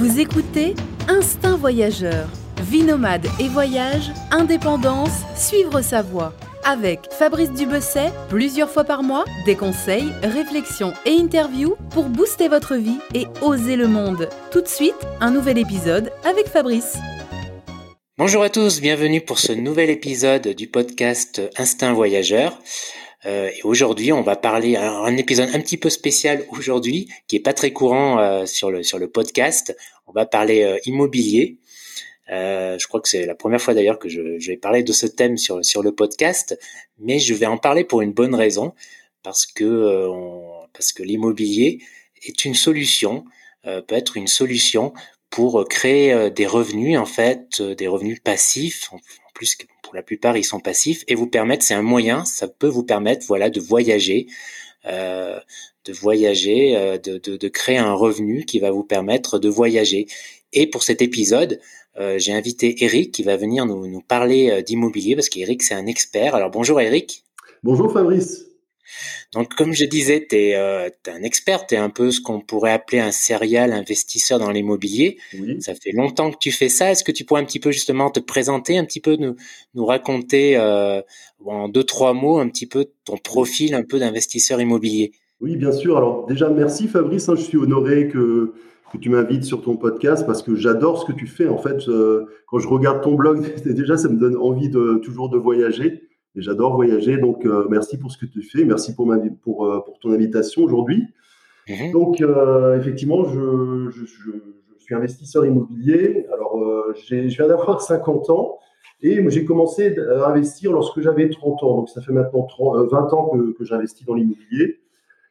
Vous écoutez Instinct Voyageur, vie nomade et voyage, indépendance, suivre sa voie. Avec Fabrice Dubesset, plusieurs fois par mois, des conseils, réflexions et interviews pour booster votre vie et oser le monde. Tout de suite, un nouvel épisode avec Fabrice. Bonjour à tous, bienvenue pour ce nouvel épisode du podcast Instinct Voyageur. Euh, et aujourd'hui, on va parler un, épisode un petit peu spécial aujourd'hui, qui est pas très courant euh, sur le sur le podcast. On va parler euh, immobilier. Euh, je crois que c'est la première fois d'ailleurs que je, je, vais parler de ce thème sur sur le podcast, mais je vais en parler pour une bonne raison, parce que on, parce que l'immobilier est une solution, peut être une solution pour créer euh, des revenus en fait, euh, des revenus passifs. Plus, pour la plupart, ils sont passifs et vous permettre, c'est un moyen, ça peut vous permettre, voilà, de voyager, euh, de voyager, euh, de, créer un revenu qui va vous permettre de voyager. Et pour cet épisode, euh, j'ai invité Eric qui va venir nous, nous parler d'immobilier parce qu'Eric c'est un expert. Alors bonjour Eric. Bonjour Fabrice. Donc, comme je disais, tu es, euh, un expert, tu es un peu ce qu'on pourrait appeler un serial investisseur dans l'immobilier. Oui. Ça fait longtemps que tu fais ça. Est-ce que tu pourrais un petit peu justement te présenter, un petit peu nous, nous raconter euh, en deux, trois mots un petit peu ton profil un peu d'investisseur immobilier? Oui, bien sûr. Alors déjà, merci Fabrice. Hein, je suis honoré que, que tu m'invites sur ton podcast parce que j'adore ce que tu fais. En fait, euh, quand je regarde ton blog, déjà, ça me donne envie de toujours de voyager. Et j'adore voyager, donc euh, merci pour ce que tu fais, merci pour, ma, pour, euh, pour ton invitation aujourd'hui. Mmh. Donc euh, effectivement, je, je, je, je, suis investisseur immobilier. Alors je viens d'avoir 50 ans et j'ai commencé à investir lorsque j'avais 30 ans. Donc ça fait maintenant 30, 20 ans que, que j'investis dans l'immobilier.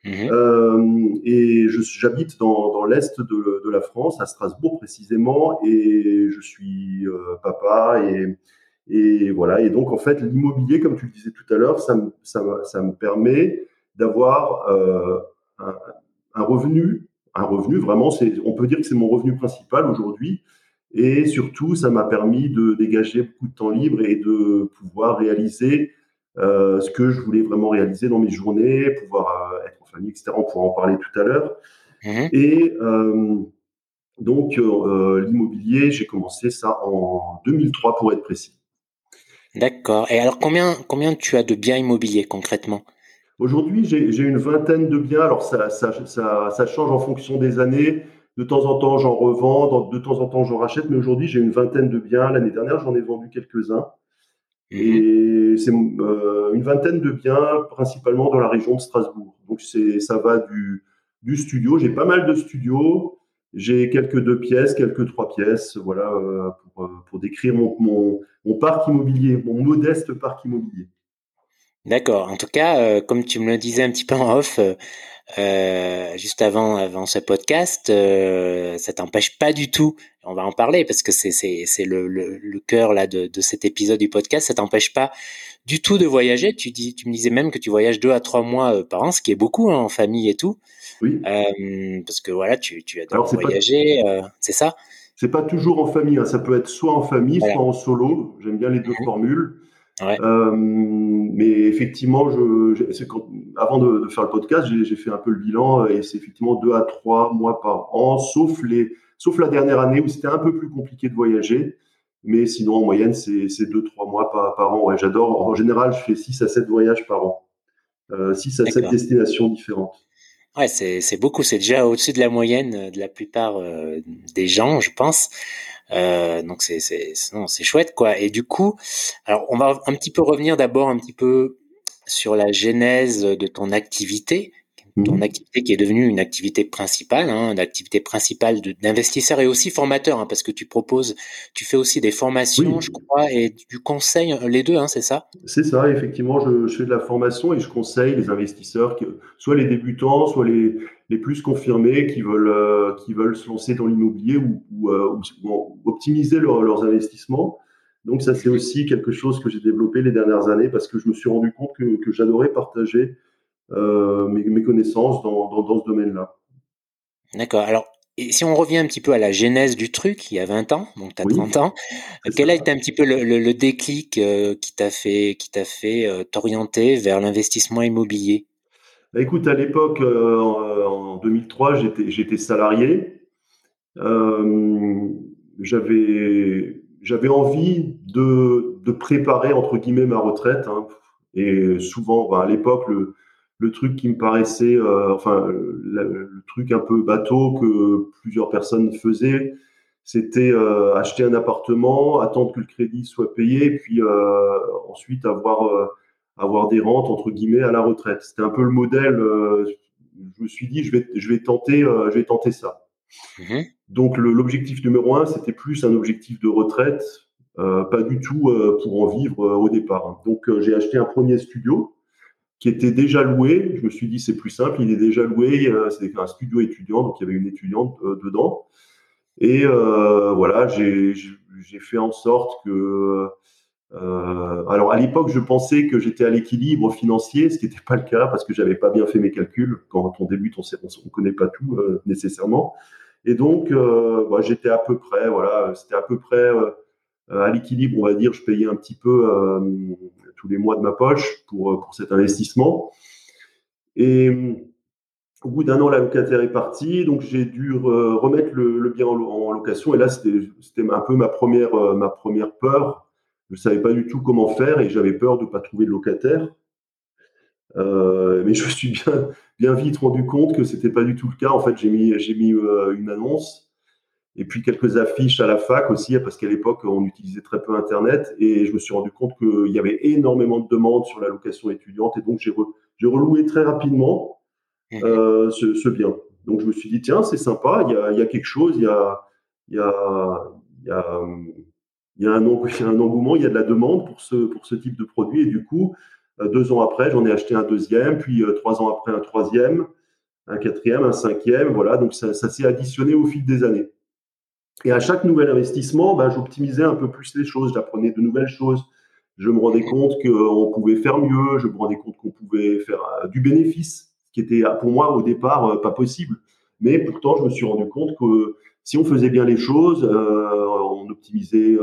Mmh. et j'habite dans, dans l'est de, de, la France, à Strasbourg précisément, et je suis papa et et voilà. Et donc, en fait, l'immobilier, comme tu le disais tout à l'heure, ça, me, ça, ça me permet d'avoir euh, un, un, revenu. Un revenu, vraiment, c'est, on peut dire que c'est mon revenu principal aujourd'hui. Et surtout, ça m'a permis de dégager beaucoup de temps libre et de pouvoir réaliser euh, ce que je voulais vraiment réaliser dans mes journées, pouvoir euh, être en famille, etc. On pourra en parler tout à l'heure. Mmh. Et donc, l'immobilier, j'ai commencé ça en 2003 pour être précis. D'accord. Et alors, combien, combien tu as de biens immobiliers concrètement? Aujourd'hui, j'ai une vingtaine de biens. Alors, ça, ça, ça, ça, change en fonction des années. De temps en temps, j'en revends. De temps en temps, j'en rachète. Mais aujourd'hui, j'ai une vingtaine de biens. L'année dernière, j'en ai vendu quelques-uns. Mmh. Et c'est euh, une vingtaine de biens, principalement dans la région de Strasbourg. Donc, ça va du, du studio. J'ai pas mal de studios. J'ai quelques deux pièces, quelques trois pièces, voilà, euh, pour, euh, pour, décrire mon, mon, mon, parc immobilier, mon modeste parc immobilier. D'accord. En tout cas, euh, comme tu me le disais un petit peu en off, euh, juste avant, avant ce podcast, euh, ça t'empêche pas du tout. On va en parler parce que c'est c'est c'est le, le, le cœur là de, de cet épisode du podcast. Ça t'empêche pas du tout de voyager. Tu dis, tu me disais même que tu voyages deux à trois mois par an, ce qui est beaucoup hein, en famille et tout. Oui. Euh, parce que voilà, tu, tu adores voyager, pas... euh, c'est ça? C'est pas toujours en famille, hein. ça peut être soit en famille, voilà. soit en solo. J'aime bien les deux mmh. formules. Ouais. Euh, mais effectivement, je, quand, avant de, de, faire le podcast, j'ai fait un peu le bilan et c'est effectivement deux à trois mois par an, sauf les, sauf la dernière année où c'était un peu plus compliqué de voyager. Mais sinon, en moyenne, c'est deux, trois mois par, par an. Ouais, j'adore. En général, je fais six à sept voyages par an. Euh, six à sept destinations différentes. Ouais, c'est, beaucoup. C'est déjà au-dessus de la moyenne de la plupart euh, des gens, je pense. Euh, donc c'est, c'est chouette, quoi. Et du coup, alors on va un petit peu revenir d'abord un petit peu sur la genèse de ton activité ton mmh. activité qui est devenue une activité principale, hein, une activité principale d'investisseur et aussi formateur, hein, parce que tu proposes, tu fais aussi des formations, oui. je crois, et du conseil, les deux, hein, c'est ça? C'est ça, effectivement, je, je, fais de la formation et je conseille les investisseurs, soit les débutants, soit les, les plus confirmés qui veulent, euh, qui veulent se lancer dans l'immobilier ou, ou, euh, ou, optimiser leur, leurs investissements. Donc ça, c'est aussi quelque chose que j'ai développé les dernières années parce que je me suis rendu compte que, que j'adorais partager euh, mes, mes, connaissances dans, dans, dans ce domaine-là. D'accord. Alors, et si on revient un petit peu à la genèse du truc, il y a 20 ans, donc tu as oui, 30 ans, quel a été un petit peu le, le, le déclic euh, qui t'a fait, qui t'a fait euh, t'orienter vers l'investissement immobilier? Bah, Écoute, à l'époque, euh, en 2003, j'étais salarié j'avais j'avais envie de, de, préparer entre guillemets ma retraite. Hein. Et souvent, bah, à l'époque, le, le, truc qui me paraissait, euh, enfin, le, truc un peu bateau que plusieurs personnes faisaient, c'était euh, acheter un appartement, attendre que le crédit soit payé, puis euh, ensuite avoir euh, avoir des rentes entre guillemets à la retraite. C'était un peu le modèle. je me suis dit, je vais je vais tenter, je vais tenter ça. Mmh Donc l'objectif numéro un, c'était plus un objectif de retraite, euh, pas du tout euh, pour en vivre euh, au départ. Donc j'ai acheté un premier studio qui était déjà loué. Je me suis dit c'est plus simple, il est déjà loué. C'était un studio étudiant, donc il y avait une étudiante dedans. Et voilà, j'ai fait en sorte que alors à l'époque, je pensais que j'étais à l'équilibre financier, ce qui n'était pas le cas parce que j'avais pas bien fait mes calculs. Quand on débute, on ne connaît pas tout nécessairement. Et donc, bah, j'étais à peu près, voilà, c'était à peu près euh, à l'équilibre, on va dire, je payais un petit peu euh, tous les mois de ma poche pour, euh, pour cet investissement. Et au bout d'un an, la locataire est partie, donc j'ai dû remettre le, bien en, location. Et là, c'était un peu ma première, ma première peur. Je ne savais pas du tout comment faire et j'avais peur de ne pas trouver de locataire. mais je me suis bien, bien vite rendu compte que c'était pas du tout le cas. En fait, j'ai mis, mis une annonce et puis quelques affiches à la fac aussi, parce qu'à l'époque, on utilisait très peu Internet. Et je me suis rendu compte qu'il y avait énormément de demandes sur la location étudiante. Et donc, j'ai, reloué très rapidement mmh. euh, ce, bien. Donc, je me suis dit, tiens, c'est sympa, il y a, quelque chose, il y a, il y a, il y a, il y a un, engouement, il y a de la demande pour ce, pour ce type de produit. Et du coup, euh, deux ans après, j'en ai acheté un deuxième, puis euh, trois ans après, un troisième, un quatrième, un cinquième. Voilà, donc ça s'est additionné au fil des années. Et à chaque nouvel investissement, bah, j'optimisais un peu plus les choses, j'apprenais de nouvelles choses. Je me rendais compte qu'on pouvait faire mieux, je me rendais compte qu'on pouvait faire euh, du bénéfice, ce qui était pour moi au départ euh, pas possible. Mais pourtant, je me suis rendu compte que si on faisait bien les choses, euh, on optimisait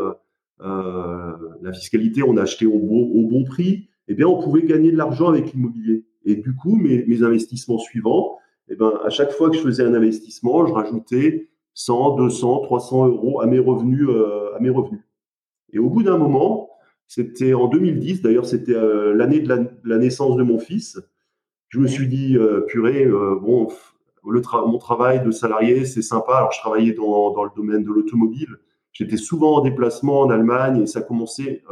la fiscalité, on achetait au bon, prix, eh bien, on pouvait gagner de l'argent avec l'immobilier. Et du coup, mes, investissements suivants, eh ben, à chaque fois que je faisais un investissement, je rajoutais 100, 200, 300 euros à mes revenus. Euh, à mes revenus. Et au bout d'un moment, c'était en 2010, d'ailleurs c'était euh, l'année de la, naissance de mon fils, je me suis dit, euh, purée, bon, le mon travail de salarié, c'est sympa. Alors je travaillais dans, dans le domaine de l'automobile. J'étais souvent en déplacement en Allemagne et ça commençait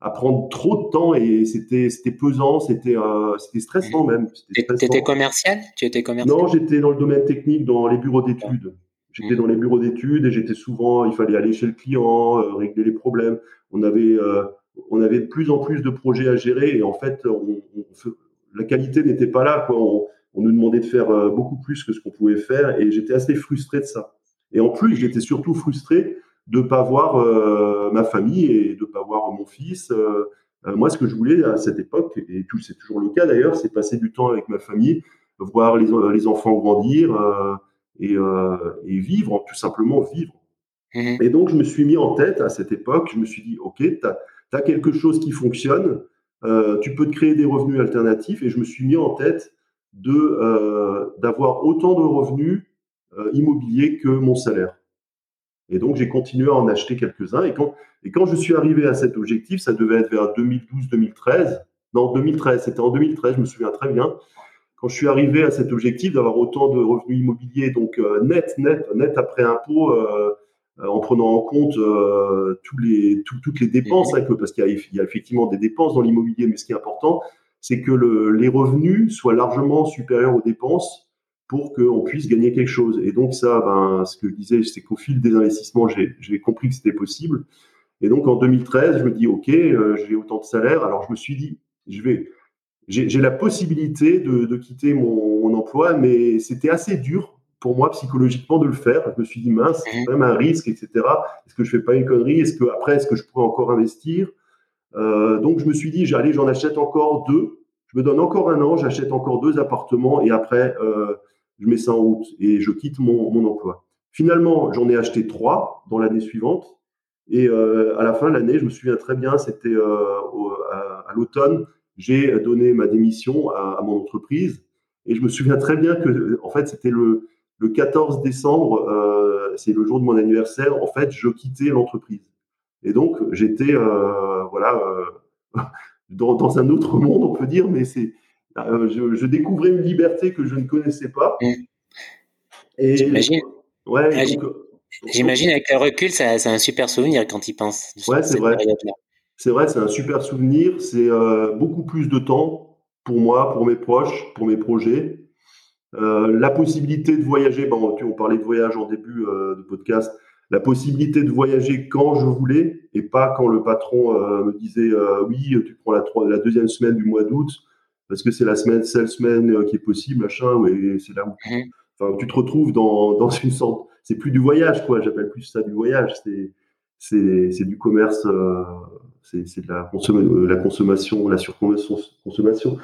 à prendre trop de temps et c'était c'était pesant, c'était c'était stressant même. Tu étais commercial? Tu étais commercial? Non, j'étais dans le domaine technique, dans les bureaux d'études. J'étais dans les bureaux d'études et j'étais souvent, il fallait aller chez le client, euh, régler les problèmes. On avait, euh, on avait de plus en plus de projets à gérer et en fait, la qualité n'était pas là. Quoi. On, nous demandait de faire euh, beaucoup plus que ce qu'on pouvait faire et j'étais assez frustré de ça. Et en plus, j'étais surtout frustré de ne pas voir ma famille et de ne pas voir mon fils. moi, ce que je voulais à cette époque, et c'est toujours le cas d'ailleurs, c'est passer du temps avec ma famille, voir les, les enfants grandir euh, et, vivre, tout simplement vivre. Mmh et donc, je me suis mis en tête à cette époque, je me suis dit, OK, tu as, quelque chose qui fonctionne, euh, tu peux te créer des revenus alternatifs, et je me suis mis en tête euh, d'avoir autant de revenus immobiliers que mon salaire. Et donc, j'ai continué à en acheter quelques-uns. Et quand, et quand je suis arrivé à cet objectif, ça devait être vers 2012-2013. Non, 2013, c'était en 2013, je me souviens très bien quand je suis arrivé à cet objectif d'avoir autant de revenus immobiliers, donc euh, net, net, net après impôt, euh, euh, en prenant en compte tous les, toutes les dépenses, hein, parce qu'il y, a effectivement des dépenses dans l'immobilier, mais ce qui est important, c'est que le, les revenus soient largement supérieurs aux dépenses pour qu'on puisse gagner quelque chose. Et donc ça, ben, ce que je disais, c'est qu'au fil des investissements, j'ai compris que c'était possible. Et donc en 2013, je me dis, OK, j'ai autant de salaire. Alors je me suis dit, je vais, j'ai la possibilité de, quitter mon, emploi, mais c'était assez dur pour moi psychologiquement de le faire. Je me suis dit, mince, c'est quand même un risque, etc. Est-ce que je fais pas une connerie? Est-ce que après, est-ce que je pourrais encore investir? Euh, Donc, je me suis dit, allez, j'en achète encore deux. Je me donne encore un an, j'achète encore deux appartements et après, euh, je mets ça en route et je quitte mon, emploi. Finalement, j'en ai acheté trois dans l'année suivante. Et euh, à la fin de l'année, je me souviens très bien, c'était à l'automne, j'ai donné ma démission à, mon entreprise. Et je me souviens très bien que, en fait, c'était le, le 14 décembre c'est le jour de mon anniversaire, en fait, je quittais l'entreprise. Et donc, j'étais, voilà, dans, un autre monde, on peut dire, mais c'est, je, découvrais une liberté que je ne connaissais pas. Mmh. J'imagine. Ouais, J'imagine avec le recul, c'est un super souvenir quand il pense. Ouais, c'est vrai. C'est vrai, c'est un super souvenir. C'est beaucoup plus de temps pour moi, pour mes proches, pour mes projets. Euh, la possibilité de voyager, bon, on parlait de voyage en début euh, de podcast, la possibilité de voyager quand je voulais et pas quand le patron euh, me disait oui, tu prends la, la, deuxième semaine du mois d'août parce que c'est la semaine, seule semaine qui est possible, machin, et c'est là où enfin, tu te retrouves dans, dans une sorte, c'est plus du voyage, quoi, j'appelle plus ça du voyage, c'est, c'est, du commerce, c'est, de la, la consommation, la surconsommation.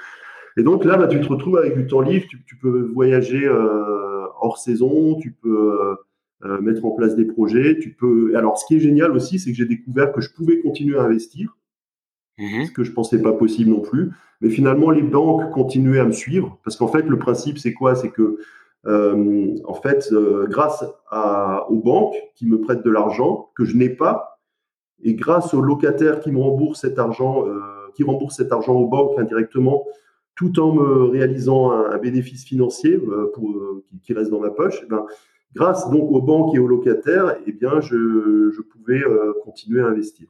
Et donc là, bah, tu te retrouves avec du temps libre, tu, peux voyager euh, hors saison, tu peux euh, euh, mettre en place des projets, tu peux. Alors, ce qui est génial aussi, c'est que j'ai découvert que je pouvais continuer à investir, mmh ce que je pensais pas possible non plus. Mais finalement, les banques continuaient à me suivre parce qu'en fait, le principe, c'est quoi? C'est que en fait, grâce à, aux banques qui me prêtent de l'argent que je n'ai pas, et grâce aux locataires qui me remboursent cet argent, qui remboursent cet argent aux banques indirectement, tout en me réalisant un, bénéfice financier euh, pour, euh, qui, reste dans ma poche, eh ben, grâce donc aux banques et aux locataires, eh bien, je, je pouvais euh, continuer à investir.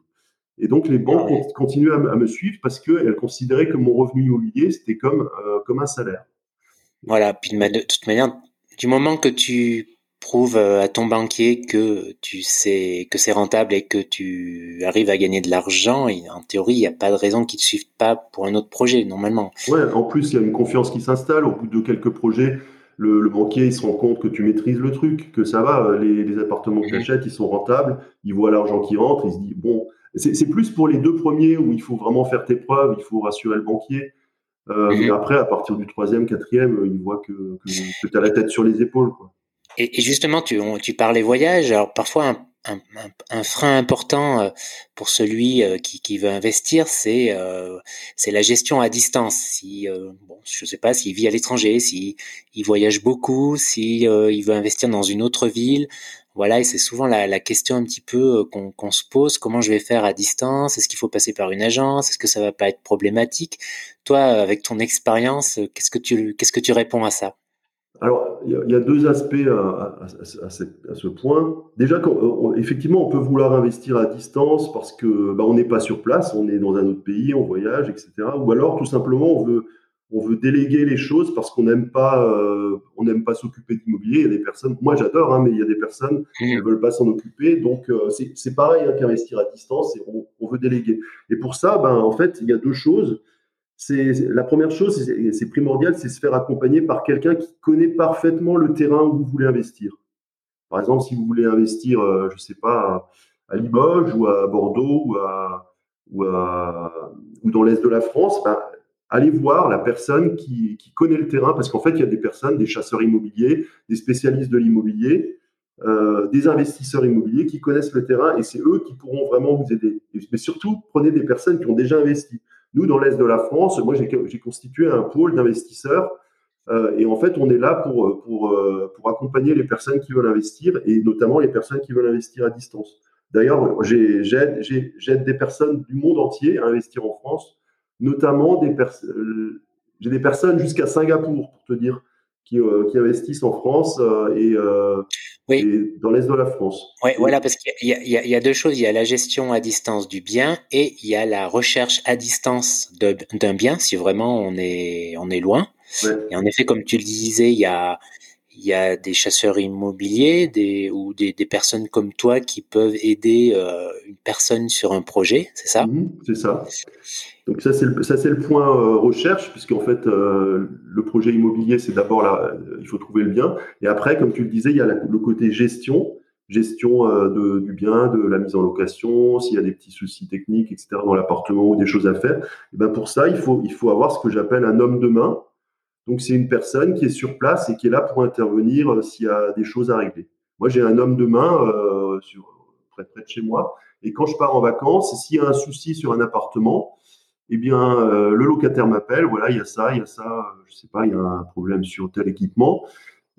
Et donc les banques ont continué à, me suivre parce qu'elles considéraient que mon revenu immobilier, c'était comme, comme un salaire. Voilà, puis de toute manière, du moment que tu prouve euh, à ton banquier que tu sais que c'est rentable et que tu arrives à gagner de l'argent, en théorie, il n'y a pas de raison qu'ils ne te suivent pas pour un autre projet, normalement. Ouais, en plus, il y a une confiance qui s'installe. Au bout de quelques projets, le, banquier, il se rend compte que tu maîtrises le truc, que ça va, euh, les, appartements que tu achètes, ils sont rentables, il voit l'argent qui rentre, il se dit, bon, c'est plus pour les deux premiers où il faut vraiment faire tes preuves, il faut rassurer le banquier. Euh, Mais après, à partir du troisième, quatrième, il voit que, que, que tu as la tête sur les épaules. Quoi. Et, justement, tu, tu parlais voyage. Alors parfois, un, un, un, frein important euh, pour celui euh, qui, qui veut investir, c'est euh, la gestion à distance. Si bon, je sais pas s'il vit à l'étranger, si il voyage beaucoup, si il veut investir dans une autre ville. Voilà, et c'est souvent la, la, question un petit peu qu'on qu'on se pose. Comment je vais faire à distance? Est-ce qu'il faut passer par une agence? Est-ce que ça va pas être problématique? Toi, avec ton expérience, qu'est-ce qu'est-ce que tu réponds à ça? Alors, il y, a deux aspects à, ce point. Déjà, effectivement, on peut vouloir investir à distance parce que bah, on n'est pas sur place, on est dans un autre pays, on voyage, etc. Ou alors, tout simplement, on veut, déléguer les choses parce qu'on n'aime pas, euh, on n'aime pas s'occuper d'immobilier. Il y a des personnes, moi j'adore, hein, mais il y a des personnes qui ne veulent pas s'en occuper. Donc, euh, c'est pareil hein, qu'investir à distance, et on, on, veut déléguer. Et pour ça, ben, en fait, il y a deux choses c'est la première chose, c'est primordial, c'est se faire accompagner par quelqu'un qui connaît parfaitement le terrain où vous voulez investir. Par exemple, si vous voulez investir, euh, je ne sais pas, à Limoges ou à Bordeaux ou, dans l'est de la France, ben, allez voir la personne qui, qui, connaît le terrain, parce qu'en fait, il y a des personnes, des chasseurs immobiliers, des spécialistes de l'immobilier, euh, des investisseurs immobiliers qui connaissent le terrain et c'est eux qui pourront vraiment vous aider. Mais surtout, prenez des personnes qui ont déjà investi. Nous, dans l'Est de la France, moi, j'ai constitué un pôle d'investisseurs. Euh, et en fait, on est là pour, pour, euh, pour accompagner les personnes qui veulent investir et notamment les personnes qui veulent investir à distance. D'ailleurs, j'aide des personnes du monde entier à investir en France, notamment des personnes. Euh, des personnes jusqu'à Singapour, pour te dire, qui, qui investissent en France et, oui. dans l'est de la France. Oui, voilà, parce qu'il y, y, a deux choses. Il y a la gestion à distance du bien et il y a la recherche à distance d'un bien, si vraiment on est, on est loin. Et en effet, comme tu le disais, il y a, il y a des chasseurs immobiliers des, ou des, des personnes comme toi qui peuvent aider euh, une personne sur un projet, c'est ça? Mmh, C'est ça. Donc ça c'est le, ça c'est le point euh, recherche puisqu'en fait euh, le projet immobilier c'est d'abord là il faut trouver le bien. Et après comme tu le disais il y a le côté gestion gestion de, du bien de la mise en location s'il y a des petits soucis techniques etc dans l'appartement ou des choses à faire. Ben pour ça il faut il faut avoir ce que j'appelle un homme de main. Donc c'est une personne qui est sur place et qui est là pour intervenir euh, s'il y a des choses à régler. Moi j'ai un homme de main euh, sur, près, près de chez moi. Et quand je pars en vacances, s'il y a un souci sur un appartement, eh bien euh, le locataire m'appelle, voilà il y a ça, il y a ça, je sais pas, il y a un problème sur tel équipement.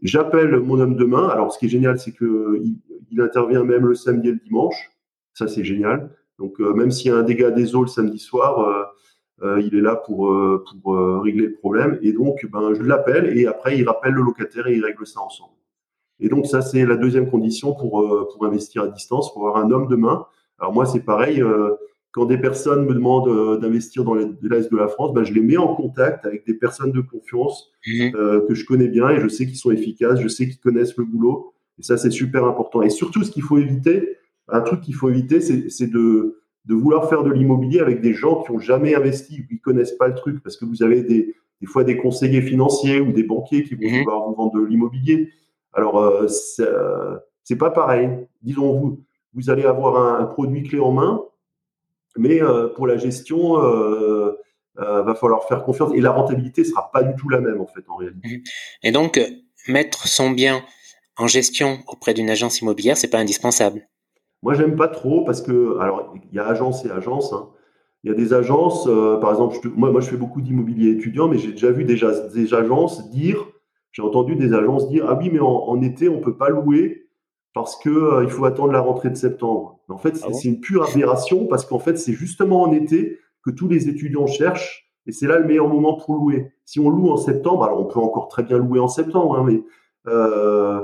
J'appelle mon homme de main. Alors ce qui est génial, c'est que il, il intervient même le samedi et le dimanche. Ça, c'est génial. Donc, même s'il y a un dégât des eaux le samedi soir, il est là pour, pour régler le problème. Et donc, ben, je l'appelle et après, il rappelle le locataire et il règle ça ensemble. Et donc, ça, c'est la deuxième condition pour, pour investir à distance, pour avoir un homme de main. Alors, moi, c'est pareil quand des personnes me demandent euh, d'investir dans l'Est de la France, ben, je les mets en contact avec des personnes de confiance mhm. euh, que je connais bien et je sais qu'ils sont efficaces, je sais qu'ils connaissent le boulot. Et ça, c'est super important. Et surtout, ce qu'il faut éviter, un truc qu'il faut éviter, c'est de, de vouloir faire de l'immobilier avec des gens qui n'ont jamais investi ou qui connaissent pas le truc, parce que vous avez des, des fois des conseillers financiers ou des banquiers qui vont mhm. vouloir vous vendre de l'immobilier. Alors, euh, c'est pas pareil. Disons, vous, vous allez avoir un, un produit clé en main, mais euh, pour la gestion, euh, euh, va falloir faire confiance et la rentabilité sera pas du tout la même en fait en réalité. Et donc mettre son bien en gestion auprès d'une agence immobilière, c'est pas indispensable. Moi, j'aime pas trop parce que alors il y a agence et agence. Hein. Il y a des agences, par exemple, moi, moi je fais beaucoup d'immobilier étudiant, mais j'ai déjà vu des, des agences dire, j'ai entendu des agences dire, ah oui, mais en, en été on peut pas louer parce que euh, il faut attendre la rentrée de septembre. en fait, ah c'est une pure aberration parce qu'en fait, c'est justement en été que tous les étudiants cherchent et c'est là le meilleur moment pour louer. Si on loue en septembre, alors on peut encore très bien louer en septembre, hein, mais euh,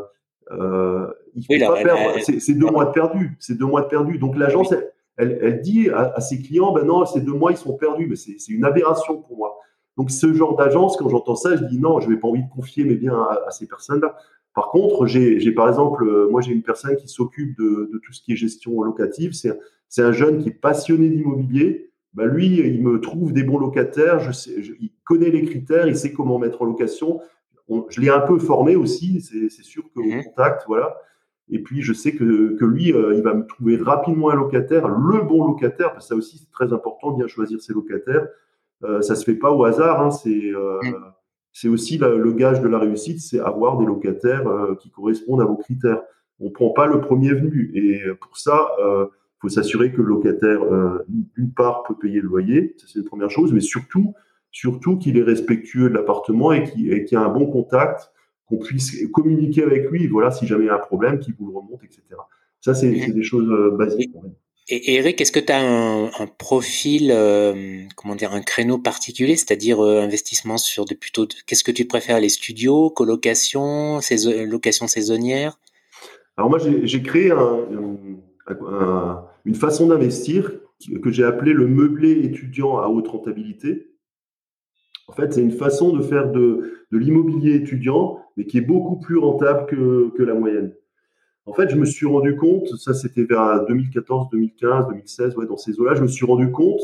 euh, il faut pas perdre. C'est deux mois de perdu. C'est deux mois de perdu. Donc l'agence, elle, elle, dit à, ses clients, ben non, ces deux mois ils sont perdus. Mais c'est une aberration pour moi. Donc ce genre d'agence, quand j'entends ça, je dis non, je n'ai pas envie de confier mes biens à, à ces personnes-là. Par contre, j'ai par exemple, euh, moi j'ai une personne qui s'occupe de, de, tout ce qui est gestion locative. C'est un jeune qui est passionné d'immobilier. Bah lui, il me trouve des bons locataires. Je sais, il connaît les critères, il sait comment mettre en location. je l'ai un peu formé aussi. C'est sûr que mmh. contact, voilà. Et puis je sais que, que lui, euh, il va me trouver rapidement un locataire, le bon locataire. Parce que ça aussi c'est très important, bien choisir ses locataires. Euh, ça se fait pas au hasard. Hein, c'est euh, mmh c'est aussi le gage de la réussite, c'est avoir des locataires euh, qui correspondent à vos critères. On ne prend pas le premier venu. Et pour ça, il euh, faut s'assurer que le locataire, euh, d'une part, peut payer le loyer, ça c'est la première chose, mais surtout, surtout qu'il est respectueux de l'appartement et qu'il qu a un bon contact, qu'on puisse communiquer avec lui, voilà, si jamais il y a un problème, qu'il vous le remonte, etc. Ça, c'est des choses basiques. Et Eric, est-ce que tu as un, profil, euh, comment dire, un créneau particulier, c'est-à-dire euh, investissement sur de plutôt, qu'est-ce que tu préfères, les studios, colocation, location saisonnière? Alors moi, j'ai créé un, une façon d'investir que j'ai appelé le meublé étudiant à haute rentabilité. En fait, c'est une façon de faire de, de l'immobilier étudiant, mais qui est beaucoup plus rentable que, que la moyenne. En fait, je me suis rendu compte, ça c'était vers 2014, 2015, 2016, ouais, dans ces eaux-là, je me suis rendu compte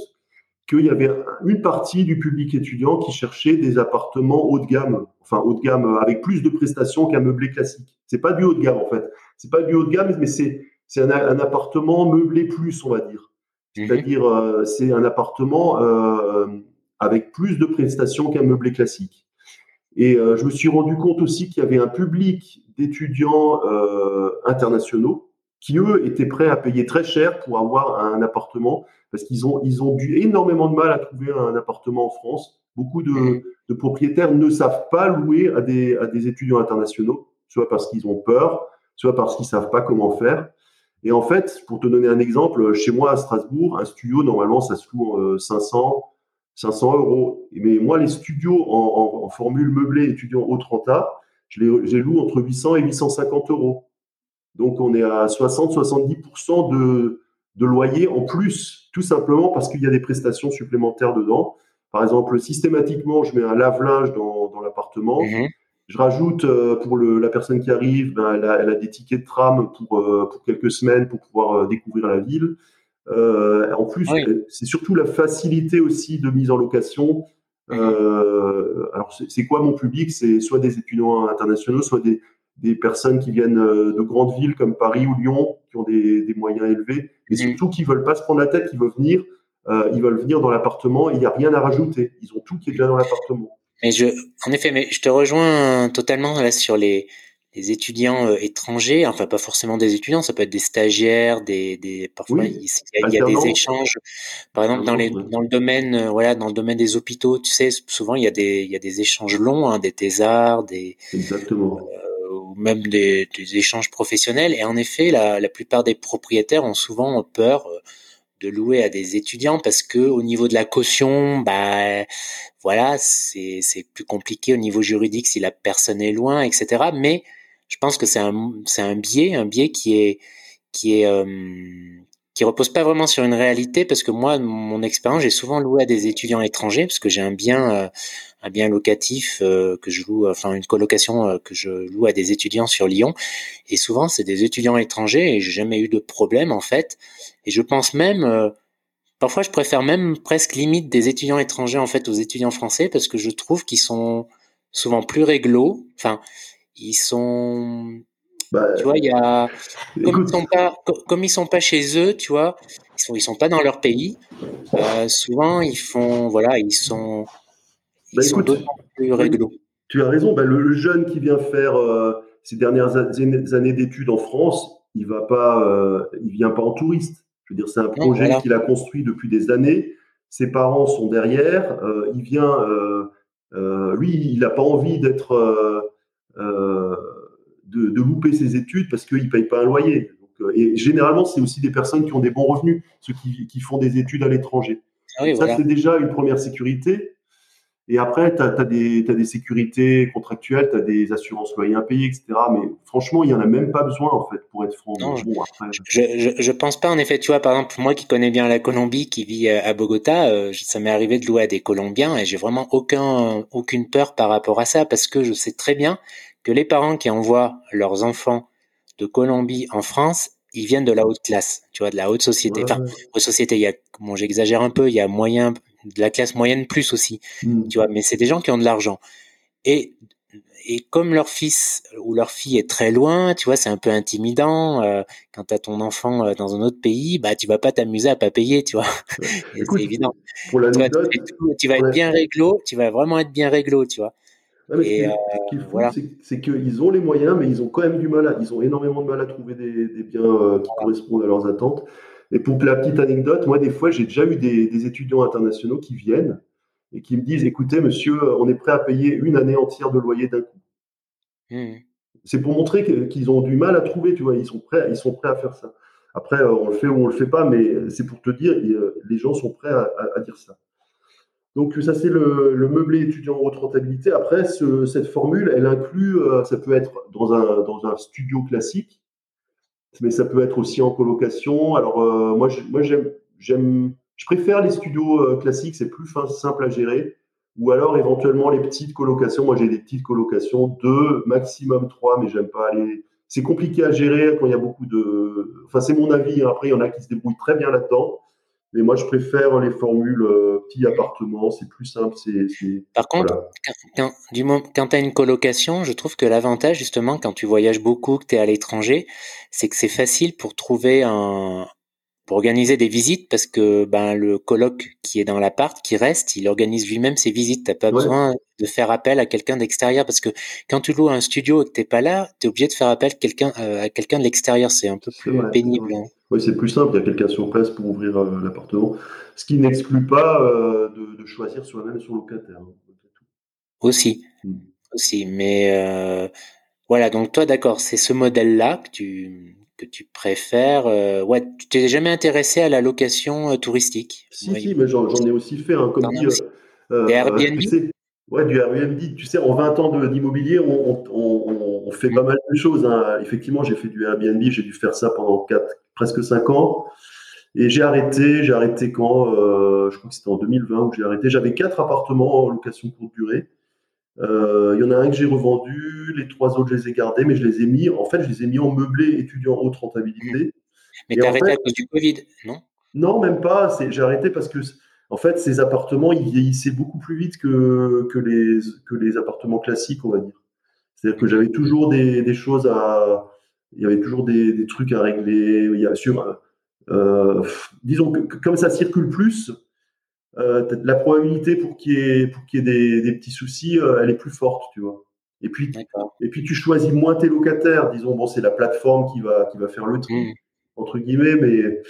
qu'il y avait une partie du public étudiant qui cherchait des appartements haut de gamme, enfin haut de gamme euh, avec plus de prestations qu'un meublé classique. C'est pas du haut de gamme en fait, c'est pas du haut de gamme, mais c'est c'est un, appartement meublé plus, on va dire. Mhm. C'est-à-dire euh, c'est un appartement euh, avec plus de prestations qu'un meublé classique. Et je me suis rendu compte aussi qu'il y avait un public d'étudiants euh, internationaux qui, eux, étaient prêts à payer très cher pour avoir un appartement parce qu'ils ont, ils ont eu énormément de mal à trouver un appartement en France. Beaucoup de, mmh. de propriétaires ne savent pas louer à des, à des étudiants internationaux, soit parce qu'ils ont peur, soit parce qu'ils savent pas comment faire. Et en fait, pour te donner un exemple, chez moi à Strasbourg, un studio, normalement, ça se loue 500, 500 euros. Mais moi, les studios en, en, formule meublée étudiant haute renta, je les, loue entre 800 et 850 euros. Donc on est à 60-70% de, de loyer en plus, tout simplement parce qu'il y a des prestations supplémentaires dedans. Par exemple, systématiquement, je mets un lave-linge dans, dans l'appartement. Mhm. Je rajoute euh, pour le, la personne qui arrive, ben, elle, a, elle, a, des tickets de tram pour, euh, pour quelques semaines pour pouvoir euh, découvrir la ville. En plus, c'est surtout la facilité aussi de mise en location. Euh, alors, c'est quoi mon public? C'est soit des étudiants internationaux, soit des, des, personnes qui viennent euh, de grandes villes comme Paris ou Lyon, qui ont des, des moyens élevés, et mm. surtout qui veulent pas se prendre la tête, qui veulent venir, euh, ils veulent venir dans l'appartement, il n'y a rien à rajouter. Ils ont tout qui est déjà dans l'appartement. Mais je, en effet, mais je te rejoins totalement là sur les, les étudiants euh, étrangers, enfin pas forcément des étudiants, ça peut être des stagiaires, des, des parfois il, y a, des échanges. Par exemple dans les dans le domaine euh, voilà dans le domaine des hôpitaux, tu sais souvent il y a des il y a des échanges longs, hein, des thésards, des exactement. Euh, même des, échanges professionnels. Et en effet, la, la, plupart des propriétaires ont souvent peur de louer à des étudiants parce que au niveau de la caution, bah voilà, c'est c'est plus compliqué au niveau juridique si la personne est loin, etc. Mais je pense que c'est un c'est un biais, un biais qui est qui est euh, qui repose pas vraiment sur une réalité parce que moi, mon expérience, j'ai souvent loué à des étudiants étrangers parce que j'ai un bien, euh, un bien locatif euh, que je loue, enfin une colocation euh, que je loue à des étudiants sur Lyon. Et souvent, c'est des étudiants étrangers et j'ai jamais eu de problème en fait. Et je pense même, parfois, je préfère même presque limite des étudiants étrangers en fait aux étudiants français parce que je trouve qu'ils sont souvent plus réglo. Enfin, ils sont bah, tu vois, il y a comme ils sont pas comme ils sont pas chez eux, tu vois, ils sont ils sont pas dans leur pays. Euh, souvent, ils font voilà, ils sont ils bah, sont plus réglo. Tu as raison. Bah, le, jeune qui vient faire euh, ses dernières années d'études en France, il va pas, euh, il vient pas en touriste. Je veux dire, c'est un projet qu'il a construit depuis des années. Ses parents sont derrière. il vient, lui, il n'a pas envie d'être de, louper ses études parce qu'ils ne payent pas un loyer. Euh, et généralement, c'est aussi des personnes qui ont des bons revenus, ceux qui, font des études à l'étranger. Ah ça, c'est déjà une première sécurité. Et après, tu as, des sécurités contractuelles, tu as des assurances loyers impayés, etc. Mais franchement, il n'y en a même pas besoin, en fait, pour être franc. je, ne pense pas, en effet. Tu vois, par exemple, moi qui connais bien la Colombie, qui vit à Bogota, euh, ça m'est arrivé de louer à des Colombiens et j'ai vraiment aucun, aucune peur par rapport à ça parce que je sais très bien que les parents qui envoient leurs enfants de Colombie en France, ils viennent de la haute classe, tu vois, de la haute société. Enfin, haute société, il y a, bon, j'exagère un peu, il y a moyen, de la classe moyenne plus aussi, hmm. tu vois, mais c'est des gens qui ont de l'argent. Et, et comme leur fils ou leur fille est très loin, tu vois, c'est un peu intimidant. Euh, quand tu as ton enfant euh, dans un autre pays, bah, tu vas pas t'amuser à pas payer, tu vois. c'est évident. Pour tu, vas, tu, vas être bien réglo, tu vas vraiment être bien réglo, tu vois c'est qu'ils ont les moyens, mais ils ont quand même du mal à, ils ont énormément de mal à trouver des, biens euh, qui correspondent à leurs attentes. Et pour la petite anecdote, moi, des fois, j'ai déjà eu des, étudiants internationaux qui viennent et qui me disent Écoutez, monsieur, on est prêt à payer une année entière de loyer d'un coup. Mmh. C'est pour montrer qu'ils ont du mal à trouver, tu vois, ils sont prêts, ils sont prêts à faire ça. Après, euh, on le fait ou on le fait pas, mais c'est pour te dire, les gens sont prêts à dire ça. Donc ça c'est le, meublé étudiant en haute rentabilité. Après, cette formule, elle inclut, euh, ça peut être dans un, dans un studio classique, mais ça peut être aussi en colocation. Alors euh, moi, j'aime, j'aime, je préfère les studios euh, classiques, c'est plus simple à gérer. Ou alors éventuellement les petites colocations. Moi j'ai des petites colocations, deux, maximum trois, mais j'aime pas aller. C'est compliqué à gérer quand il y a beaucoup de. Enfin c'est mon avis. Hein. Après il y en a qui se débrouillent très bien là-dedans. Mais moi, je préfère les formules euh, petits appartements, c'est plus simple. C'est, Par contre, quand, du quand tu as une colocation, je trouve que l'avantage, justement, quand tu voyages beaucoup, que tu es à l'étranger, c'est que c'est facile pour trouver un, pour organiser des visites parce que ben le coloc qui est dans l'appart qui reste il organise lui-même ses visites t'as pas besoin de faire appel à quelqu'un d'extérieur parce que quand tu loues un studio et que t'es pas là t'es obligé de faire appel quelqu'un euh, à quelqu'un de l'extérieur. C'est un peu plus pénible hein. oui c'est plus simple. Il y a quelqu'un sur place pour ouvrir euh, l'appartement. Ce qui n'exclut pas euh, de, choisir soi-même son locataire hein, aussi. Hmm. aussi. Mais voilà. Donc toi d'accord c'est ce modèle là que tu que tu préfères euh, Ouais, tu t'es jamais intéressé à la location euh, touristique? Si, si, mais j'en ai aussi fait, hein, comme dit. Euh, Airbnb? Ouais, du Airbnb. Tu sais, en 20 ans d'immobilier, on, on, on, fait pas mal de choses. Hein. Effectivement, j'ai fait du Airbnb, j'ai dû faire ça pendant 4, presque 5 ans. Et j'ai arrêté, j'ai arrêté quand Je crois que c'était en 2020 où j'ai arrêté. J'avais quatre appartements en location courte durée. Euh, il y en a un que j'ai revendu, les trois autres je les ai gardés, mais je les ai mis, en fait, je les ai mis en meublé étudiant haute rentabilité. Mais tu as arrêté à cause du Covid, non? Non, même pas. J'ai arrêté parce que, en fait, ces appartements, ils vieillissaient beaucoup plus vite que, que, les, que les appartements classiques, on va dire. C'est-à-dire que j'avais toujours des, des, choses à. Il y avait toujours des, des trucs à régler. Il y a, sur, euh, disons que comme ça circule plus, euh, la probabilité pour qu'il y ait, pour qu'il y ait des, petits soucis, euh, elle est plus forte, tu vois. Et puis, et puis tu choisis moins tes locataires. Disons, bon, c'est la plateforme qui va, qui va faire le tri, mmh. entre guillemets, mais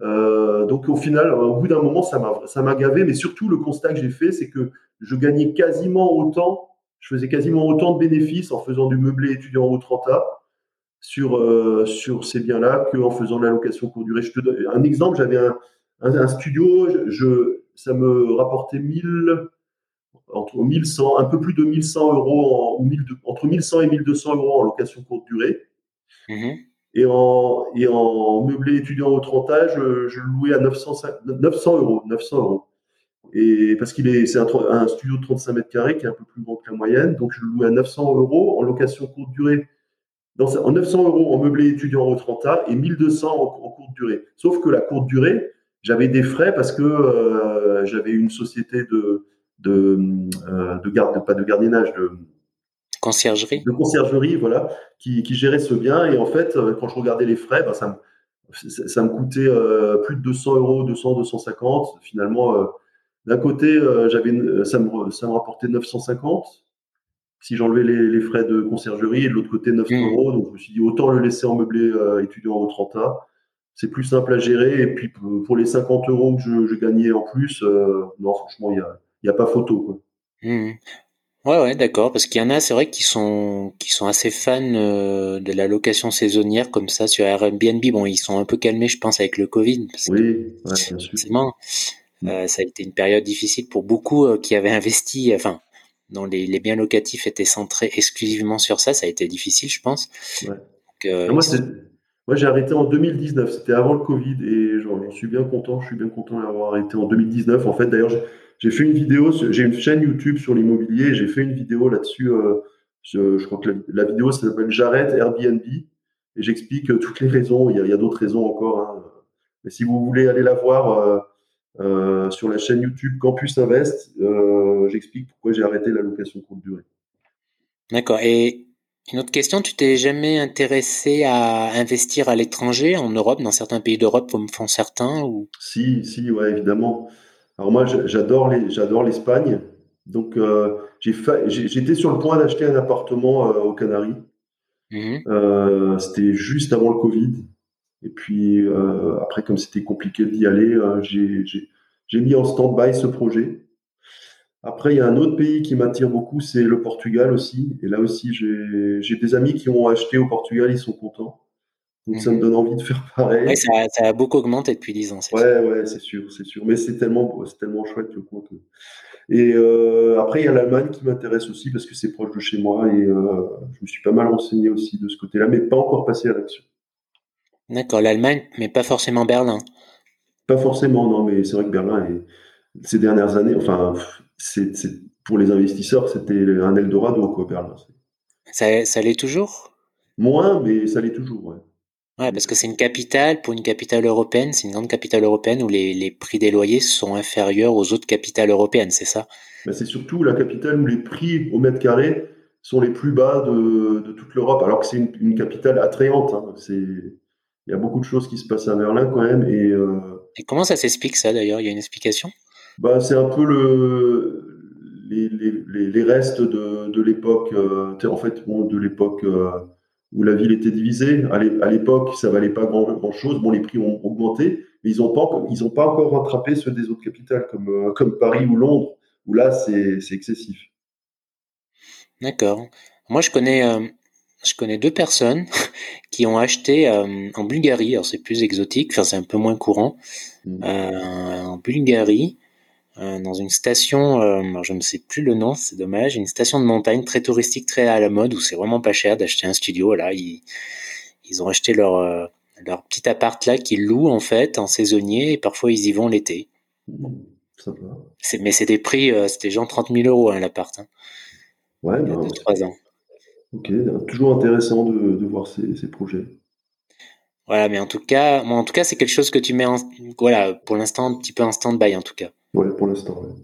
euh, donc au final, au bout d'un moment, ça m'a, ça gavé. Mais surtout, le constat que j'ai fait, c'est que je gagnais quasiment autant je faisais quasiment autant de bénéfices en faisant du meublé étudiant au 30A sur, euh, sur ces biens-là qu'en faisant de la location courte durée. Un exemple, j'avais un, un, studio, je, ça me rapportait 1000, entre 1100, un peu plus de 1100 euros, en, entre 1100 et 1200 euros en location courte durée. Mmh et, en, meublé étudiant au 30 âge, je, je louais à 900, 900 euros. 900 euros. Et parce qu'il est, c'est un, studio de 35 mètres carrés qui est un peu plus grand que la moyenne, donc je le louais à 900 euros en location courte durée en 900 euros en meublé étudiant au 30A et 1200 en, courte durée. Sauf que la courte durée, j'avais des frais parce que euh, j'avais une société de, de, euh, de garde, pas de gardiennage, de conciergerie. De conciergerie, voilà, qui, qui, gérait ce bien. Et en fait, euh, quand je regardais les frais, bah, ça, me, ça, me coûtait euh, plus de 200 euros, 200, 250. Finalement, euh, d'un côté, j'avais, ça me, ça me rapportait 950 si j'enlevais les, les, frais de conciergerie et de l'autre côté 900 mmh. euros. Donc je me suis dit autant le laisser en meublé étudiant au 30A. C'est plus simple à gérer. Et puis pour les 50 euros que je, je gagnais en plus, non, franchement, il n'y a, y a pas photo. Quoi. Mmh. Ouais, ouais, d'accord. Parce qu'il y en a, c'est vrai, qui sont, qui sont assez fans euh, de la location saisonnière comme ça sur Airbnb. Bon, ils sont un peu calmés, je pense, avec le Covid. Parce oui, ouais, bien sûr. Euh, ça a été une période difficile pour beaucoup euh, qui avaient investi, enfin, dont les, les, biens locatifs étaient centrés exclusivement sur ça, ça a été difficile, je pense. Ouais. Euh, moi, moi j'ai arrêté en 2019, c'était avant le Covid, et j'en suis bien content, je suis bien content d'avoir arrêté en 2019. En fait, d'ailleurs, j'ai fait une vidéo, j'ai une chaîne YouTube sur l'immobilier, j'ai fait une vidéo là-dessus, euh, je, crois que la, vidéo s'appelle J'arrête Airbnb, et j'explique euh, toutes les raisons, il y a, a d'autres raisons encore. Hein. Mais si vous voulez aller la voir, euh, euh, sur la chaîne YouTube Campus Invest, euh, j'explique pourquoi j'ai arrêté la location courte durée. D'accord. Et une autre question, tu t'es jamais intéressé à investir à l'étranger, en Europe, dans certains pays d'Europe comme font certains ou... Si, si, ouais, évidemment. Alors moi, j'adore les, j'adore l'Espagne. Donc euh, j'étais sur le point d'acheter un appartement euh, aux Canaries. Mmh. Euh, c'était juste avant le Covid. Et puis euh, après, comme c'était compliqué d'y aller, j'ai mis en stand-by ce projet. Après, il y a un autre pays qui m'attire beaucoup, c'est le Portugal aussi. Et là aussi, j'ai des amis qui ont acheté au Portugal, ils sont contents. Donc ça me mhm. donne envie de faire pareil. Ouais, ça, ça, a beaucoup augmenté depuis 10 ans. Ouais, ouais, c'est sûr, c'est sûr. Mais c'est tellement, tellement chouette le coin. Et euh, après, il y a l'Allemagne qui m'intéresse aussi parce que c'est proche de chez moi et euh, je me suis pas mal renseigné aussi de ce côté-là, mais pas encore passé à l'action. D'accord, l'Allemagne, mais pas forcément Berlin. Pas forcément, non, mais c'est vrai que Berlin, est, ces dernières années, enfin, c'est, pour les investisseurs, c'était un Eldorado, quoi, Berlin. Ça, ça l'est toujours? Moins, mais ça l'est toujours, ouais. Ouais, parce que c'est une capitale, pour une capitale européenne, c'est une grande capitale européenne où les, les, prix des loyers sont inférieurs aux autres capitales européennes, c'est ça? Ben C'est surtout la capitale où les prix au mètre carré sont les plus bas de, de toute l'Europe, alors que c'est une, une, capitale attrayante. Hein. C'est il y a beaucoup de choses qui se passent à Berlin quand même. Et, euh, et comment ça s'explique ça d'ailleurs? Il y a une explication? Bah, C'est un peu le, les, les, les restes de, de l'époque, euh, en fait, bon, de l'époque euh, où la ville était divisée. À l'époque, ça valait pas grand, grand chose. Bon, les prix ont augmenté, mais ils n'ont pas, ils ont pas encore rattrapé ceux des autres capitales comme, euh, comme Paris ou Londres, où là, c'est excessif. D'accord. Moi, je connais, je connais deux personnes qui ont acheté en Bulgarie, alors c'est plus exotique, enfin c'est un peu moins courant, mmh. en Bulgarie, euh, dans une station, euh, je ne sais plus le nom, c'est dommage, une station de montagne très touristique, très à la mode, où c'est vraiment pas cher d'acheter un studio. Là, ils, ils ont acheté leur, euh, leur petit appart là qu'ils louent en fait en saisonnier, et parfois ils y vont l'été. Mmh. Mais c'est des prix, c'était genre 30 000 euros hein, l'appart. Hein, ouais, il y a 2-3 bah, ans. Ok, toujours intéressant de, de voir ces, ces, projets. Voilà, mais en tout cas, moi, en tout cas, c'est quelque chose que tu mets en, voilà, pour l'instant, un petit peu en stand-by, en tout cas. Ouais, pour l'instant, ouais.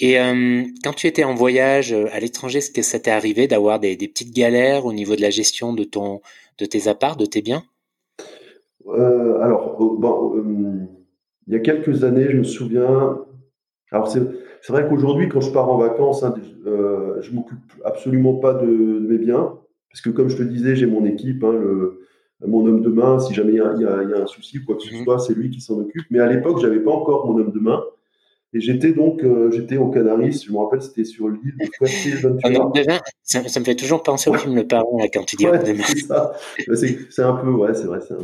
Et euh, quand tu étais en voyage euh, à l'étranger, est-ce que ça t'est arrivé d'avoir des, des, petites galères au niveau de la gestion de ton, de tes apparts, de tes biens? Euh, Alors, oh, bon, euh, il y a quelques années, je me souviens. Alors, c'est vrai qu'aujourd'hui, quand je pars en vacances, hein, je m'occupe absolument pas de, de, mes biens, parce que comme je te disais, j'ai mon équipe, hein, le, mon homme de main. Si jamais il y, y, y a, un souci ou quoi que ce mmh. soit, c'est lui qui s'en occupe. Mais à l'époque, j'avais pas encore mon homme de main. Et j'étais donc, euh, j'étais aux Canaries, je me rappelle, c'était sur l'île de Fuerteventura. Ça, ça me fait toujours penser au film Le Parent, quand tu dis ouais, C'est un peu, ouais, c'est vrai. Un...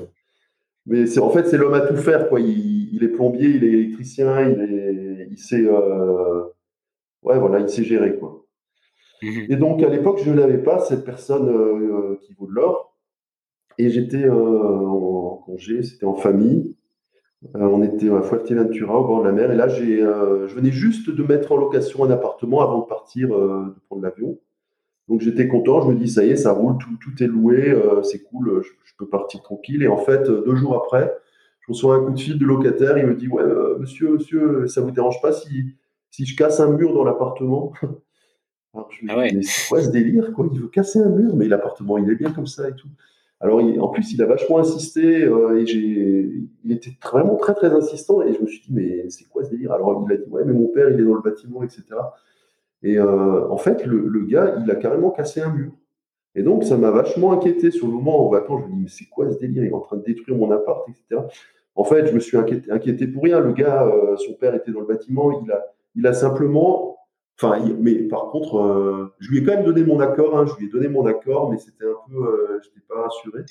Mais c'est en fait, c'est l'homme à tout faire, quoi. Il, il, est plombier, il est électricien, il, est, il sait, euh... ouais, voilà, il sait gérer, quoi. Mhm. Et donc, à l'époque, je n'avais pas cette personne euh, qui vaut de l'or. Et j'étais en congé, c'était en famille. Euh, on était à Fuerteventura, au bord de la mer. Et là, j'ai, euh, je venais juste de mettre en location un appartement avant de partir, de prendre l'avion. Donc j'étais content, je me dis ça y est, ça roule, tout, tout est loué, c'est cool, je, peux partir tranquille. Et en fait, deux jours après, je reçois un coup de fil de locataire, il me dit ouais, monsieur, monsieur, ça vous dérange pas si, si je casse un mur dans l'appartement? Alors je me ah dis mais c'est quoi ce délire quoi? Il veut casser un mur, mais l'appartement il est bien comme ça et tout. Alors, en plus, il a vachement insisté euh, et j'ai, il était vraiment très, très insistant. Et je me suis dit, mais c'est quoi ce délire? Alors, il a dit, ouais, mais mon père, il est dans le bâtiment, etc. Et euh, en fait, le, gars, il a carrément cassé un mur. Et donc, ça m'a vachement inquiété sur le moment en vacances. Je me dis, mais c'est quoi ce délire? Il est en train de détruire mon appart, etc. En fait, je me suis inquiété, pour rien. Le gars, euh, son père était dans le bâtiment. Il a simplement Enfin, mais par contre, euh, je lui ai quand même donné mon accord. Hein, je lui ai donné mon accord, mais c'était un peu, euh, je n'étais pas rassuré.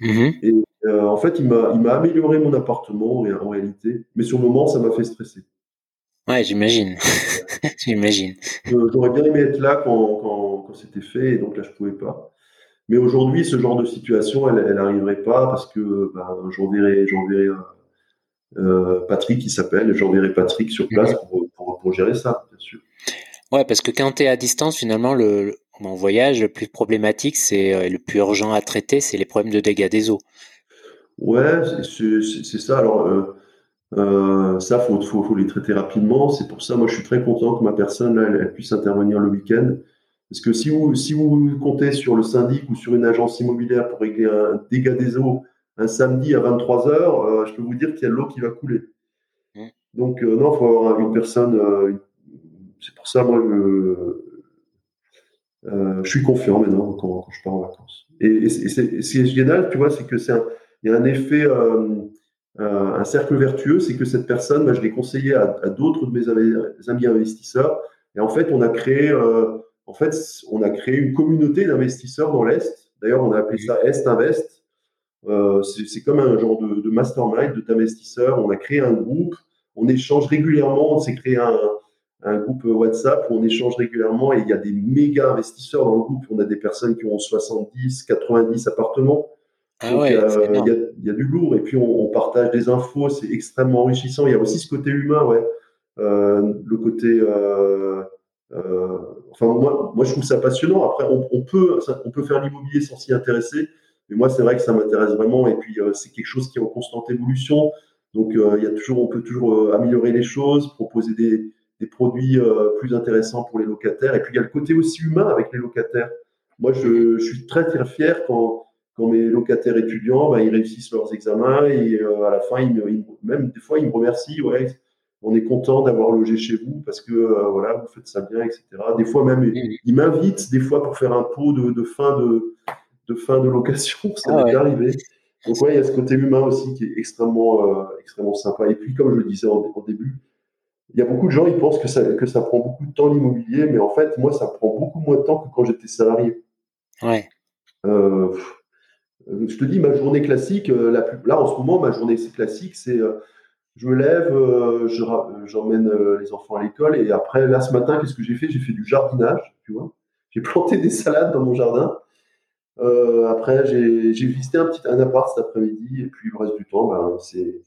Mhm. Et euh, en fait, il m'a, il m'a amélioré mon appartement en réalité, mais sur le moment, ça m'a fait stresser. Ouais, j'imagine. j'imagine. J'aurais bien aimé être là quand, quand, quand c'était fait, et donc là, je pouvais pas. Mais aujourd'hui, ce genre de situation, elle n'arriverait pas parce que ben, j'enverrai, j'enverrai euh, Patrick, qui s'appelle, j'enverrai Patrick sur place mhm. pour, pour, gérer ça, bien sûr. Ouais, parce que quand tu es à distance, finalement, le, en voyage, le plus problématique, c'est euh, le plus urgent à traiter, c'est les problèmes de dégâts des eaux. Ouais, c'est ça. Alors, euh, euh, ça, faut, faut, faut, les traiter rapidement. C'est pour ça, moi, je suis très content que ma personne, là, elle, puisse intervenir le week-end. Parce que si vous, si vous comptez sur le syndic ou sur une agence immobilière pour régler un dégât des eaux un samedi à 23h, je peux vous dire qu'il y a de l'eau qui va couler. Donc, non, il faut avoir une personne, c'est pour ça, moi, euh, je suis confiant maintenant quand, je pars en vacances. Et, ce qui est génial, tu vois, c'est que c'est il y a un effet, euh, euh, un cercle vertueux, c'est que cette personne, moi, je l'ai conseillé à, d'autres de mes amis investisseurs, et en fait, on a créé, en fait, on a créé une communauté d'investisseurs dans l'est. D'ailleurs, on a appelé ça Est Invest. c'est comme un genre de, de mastermind d'investisseurs. On a créé un groupe, on échange régulièrement, on s'est créé un, un groupe WhatsApp où on échange régulièrement et il y a des méga investisseurs dans le groupe. On a des personnes qui ont 70, 90 appartements. Ah ouais, euh, il, y a, du lourd et puis on, partage des infos, c'est extrêmement enrichissant. Il y a aussi ce côté humain, ouais. Euh, le côté. Euh, enfin, moi, moi, je trouve ça passionnant. Après, on, peut, on peut faire l'immobilier sans s'y intéresser, mais moi, c'est vrai que ça m'intéresse vraiment. Et puis, c'est quelque chose qui est en constante évolution. Donc, il y a toujours, on peut toujours améliorer les choses, proposer des, des produits euh, plus intéressants pour les locataires. Et puis il y a le côté aussi humain avec les locataires. Moi, je, suis très très fier quand, quand mes locataires étudiants, ben, ils réussissent leurs examens et euh, à la fin, ils, même des fois, ils me remercient. Ouais, on est content d'avoir logé chez vous parce que euh, voilà, vous faites ça bien, etc. Des fois même, ils m'invitent des fois pour faire un pot de, de fin de, de fin de location. Ça ah m'est arrivé. Donc ouais, il y a ce côté humain aussi qui est extrêmement, extrêmement sympa. Et puis, comme je le disais au début, il y a beaucoup de gens, ils pensent que ça, que ça prend beaucoup de temps l'immobilier, mais en fait, moi, ça prend beaucoup moins de temps que quand j'étais salarié. Ouais. Euh, je te dis, ma journée classique, euh, la plus, là, en ce moment, ma journée classique, c'est euh, je me lève, j'emmène les enfants à l'école, et après, là, ce matin, qu'est-ce que j'ai fait? J'ai fait du jardinage, tu vois. J'ai planté des salades dans mon jardin. Après, j'ai visité un petit un appart cet après-midi, et puis le reste du temps, ben, c'est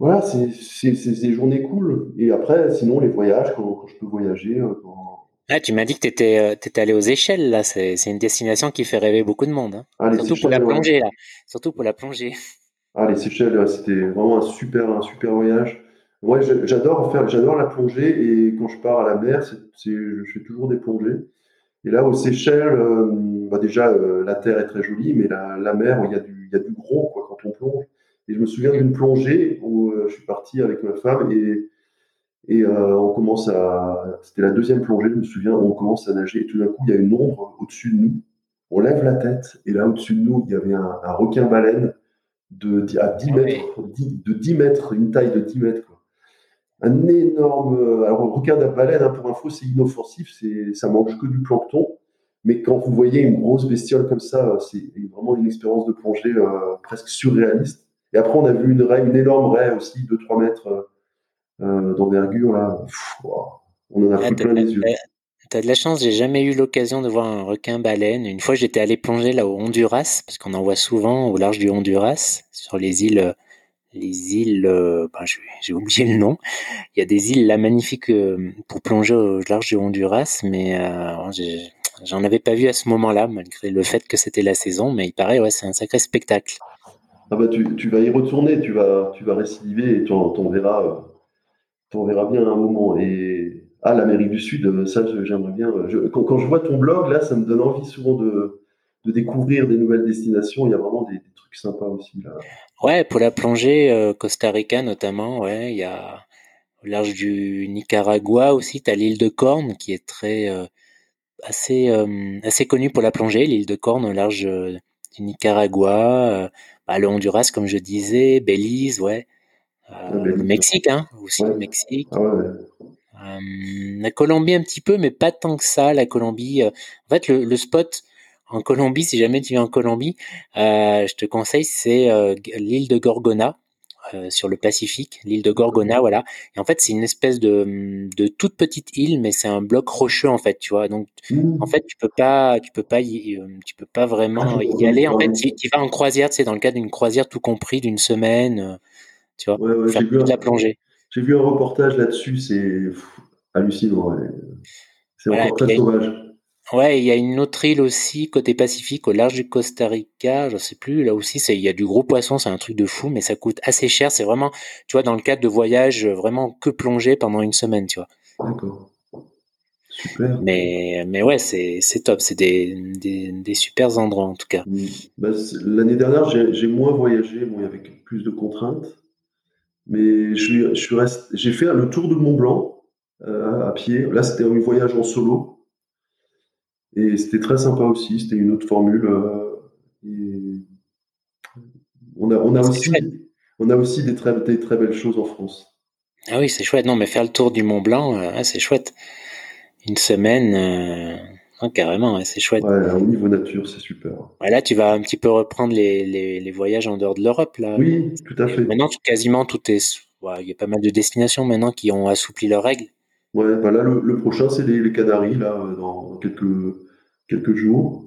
voilà, c'est des journées cool. Et après, sinon, les voyages, quand, je peux voyager. Euh, ah, tu m'as dit que tu étais, euh, étais, allé aux échelles, là. C'est une destination qui fait rêver beaucoup de monde. Hein. Ah, Surtout pour la plongée, là. Surtout pour la plongée. Ah, les Seychelles, c'était vraiment un super, un super voyage. Moi, j'adore faire, j'adore la plongée et quand je pars à la mer, je fais toujours des plongées. Et là, aux Seychelles, euh, bah déjà, la terre est très jolie, mais la, la mer, il y, a du, il y a du gros quoi, quand on plonge. Et je me souviens d'une plongée où euh, je suis parti avec ma femme et, et euh, on commence à. C'était la deuxième plongée, je me souviens, on commence à nager et tout d'un coup, il y a une ombre au-dessus de nous. On lève la tête et là, au-dessus de nous, il y avait un, requin-baleine de, à 10 mètres, de 10 mètres, une taille de 10 mètres. Un énorme. Alors, le requin baleine, hein, pour info, c'est inoffensif, c'est, ça mange que du plancton. Mais quand vous voyez une grosse bestiole comme ça, c'est vraiment une expérience de plongée presque surréaliste. Et après, on a vu une raie, une énorme raie aussi de 3 mètres d'envergure. Là. on en a pris plein les yeux. T'as de la chance, j'ai jamais eu l'occasion de voir un requin baleine. Une fois, j'étais allé plonger là au Honduras, parce qu'on en voit souvent au large du Honduras, sur les îles, les îles, euh, ben, j'ai oublié le nom. Il y a des îles là magnifiques euh, pour plonger au large du Honduras, mais euh, j'en avais pas vu à ce moment-là, malgré le fait que c'était la saison. Mais il paraît, ouais, c'est un sacré spectacle. Ah bah tu, vas y retourner, tu vas, tu vas récidiver et tu en, verras, verras bien à un moment. Et ah, l'Amérique du Sud, ça, j'aimerais bien. Euh, quand, je vois ton blog, là, ça me donne envie souvent de, découvrir des nouvelles destinations. Il y a vraiment des, trucs sympas aussi. Là. Ouais, pour la plongée, euh, Costa Rica notamment, ouais, il y a au large du Nicaragua aussi, tu as l'île de Corne qui est très assez assez connue pour la plongée, l'île de Corne au large du Nicaragua, bah, le Honduras comme je disais, Belize, ouais, ah, le Mexique, hein, aussi le Mexique. Ah ouais. Euh, la Colombie un petit peu, mais pas tant que ça. La Colombie, euh, en fait, le, spot en Colombie, si jamais tu viens en Colombie, euh, je te conseille, c'est l'île de Gorgona. sur le Pacifique, l'île de Gorgona, voilà. Et en fait, c'est une espèce de, de toute petite île, mais c'est un bloc rocheux en fait, tu vois. Donc, en fait, tu peux pas, tu peux pas, y, tu peux pas vraiment ah, y aller. En fait, tu, vas en croisière, c'est dans le cadre d'une croisière tout compris d'une semaine, tu vois, faire de la plongée. J'ai vu un reportage là-dessus, c'est hallucinant. C'est encore très sauvage. Ouais, il y a une autre île aussi côté Pacifique, au large du Costa Rica. Je sais plus. Là aussi, il y a du gros poisson, c'est un truc de fou, mais ça coûte assez cher. C'est vraiment, tu vois, dans le cadre de voyage, vraiment que plonger pendant une semaine, tu vois. D'accord. Super. Mais, mais ouais, c'est top. C'est des, des, des super endroits en tout cas. Bah, l'année dernière, j'ai moins voyagé, bon, avec plus de contraintes. Mais je, je j'ai fait le tour de Mont Blanc euh, à pied. Là, c'était un voyage en solo. Et c'était très sympa aussi. C'était une autre formule. Euh, on, a, on, a aussi, on a aussi des très, des très belles choses en France. Ah oui, c'est chouette. Non, mais faire le tour du Mont Blanc, euh, c'est chouette. Une semaine, carrément, c'est chouette. Ouais, au niveau nature, c'est super. là, tu vas un petit peu reprendre les, les, voyages en dehors de l'Europe. là. Oui, tout à fait. Maintenant, quasiment tout est. Il y a pas mal de destinations maintenant qui ont assoupli leurs règles. Ouais, bah là, le, prochain, c'est les, Canaries, là, dans quelques, quelques jours.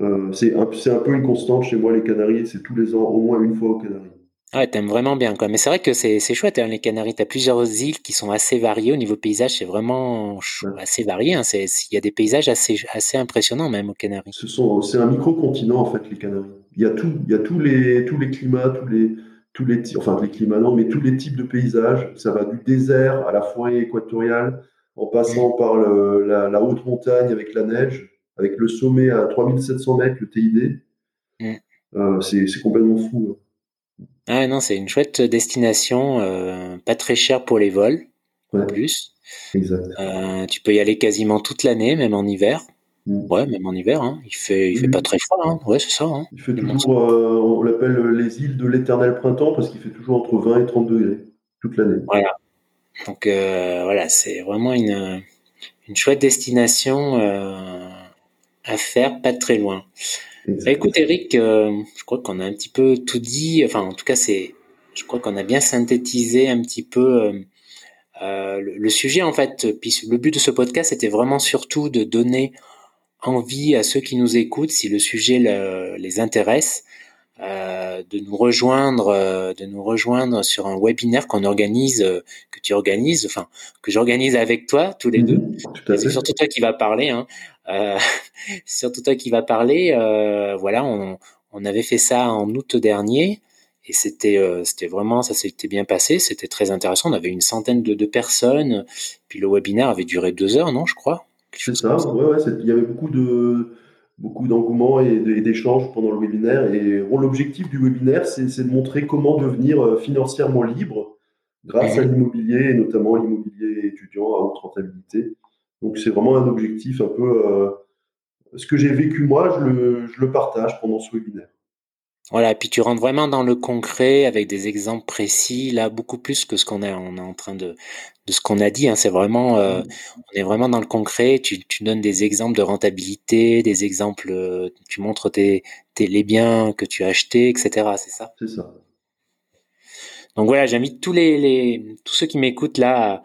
Euh, c'est un, un, peu une constante chez moi, les Canaries. C'est tous les ans, au moins une fois aux Canaries. Ouais, t'aimes vraiment bien, quoi. Mais c'est vrai que c'est, chouette, hein, les Canaries. T'as plusieurs îles qui sont assez variées au niveau paysage. C'est vraiment assez varié. Hein. il y a des paysages assez, assez impressionnants, même aux Canaries. Ce c'est un micro-continent, en fait, les Canaries. Il y a tout. Il y a tous les, tous les climats, tous les, tous les, enfin, les climats, non, mais tous les types de paysages. Ça va du désert à la forêt équatoriale, en passant par la, haute montagne avec la neige, avec le sommet à 3700 mètres, le TID. Mm. Euh, c'est, complètement fou. Hein. Ah non, c'est une chouette destination, euh, pas très cher pour les vols, en plus. Exact. Euh, tu peux y aller quasiment toute l'année, même en hiver. Mm. Ouais, même en hiver, hein. il fait, il fait pas très froid, hein. ouais, c'est ça. Hein. Il fait toujours, on l'appelle les îles de l'éternel printemps parce qu'il fait toujours entre 20 et 30 degrés toute l'année. Voilà. Donc voilà, c'est vraiment une, une chouette destination à faire, pas très loin. Bah, écoute Eric, euh, je crois qu'on a un petit peu tout dit. Enfin, en tout cas, c'est, je crois qu'on a bien synthétisé un petit peu euh, euh, le, sujet en fait. Puis le but de ce podcast était vraiment surtout de donner envie à ceux qui nous écoutent, si le sujet les intéresse, euh, de nous rejoindre, euh, de nous rejoindre sur un webinaire qu'on organise, euh, que tu organises, enfin que j'organise avec toi tous les deux. C'est surtout toi qui va parler. Hein. surtout toi qui va parler. voilà, on, on, avait fait ça en août dernier. Et c'était c'était vraiment ça s'était bien passé, c'était très intéressant. On avait une centaine de, de, personnes, puis le webinaire avait duré deux heures, non, je crois. C'est ça. Ouais, ouais, il y avait beaucoup de beaucoup d'engouement et d'échanges pendant le webinaire. Et l'objectif du webinaire, c'est de montrer comment devenir euh, financièrement libre grâce à mhm. l'immobilier, et notamment l'immobilier étudiant à haute rentabilité. Donc c'est vraiment un objectif un peu... Euh, ce que j'ai vécu moi, je le, je le, partage pendant ce webinaire. Voilà, puis tu rentres vraiment dans le concret avec des exemples précis, là beaucoup plus que ce qu'on est, on est en train de, de ce qu'on a dit. Hein, c'est vraiment, euh, on est vraiment dans le concret. Tu, tu donnes des exemples de rentabilité, des exemples, euh, tu montres tes, tes, les biens que tu as achetés, etc. C'est ça? C'est ça. Donc voilà, j'invite tous les, les, tous ceux qui m'écoutent là,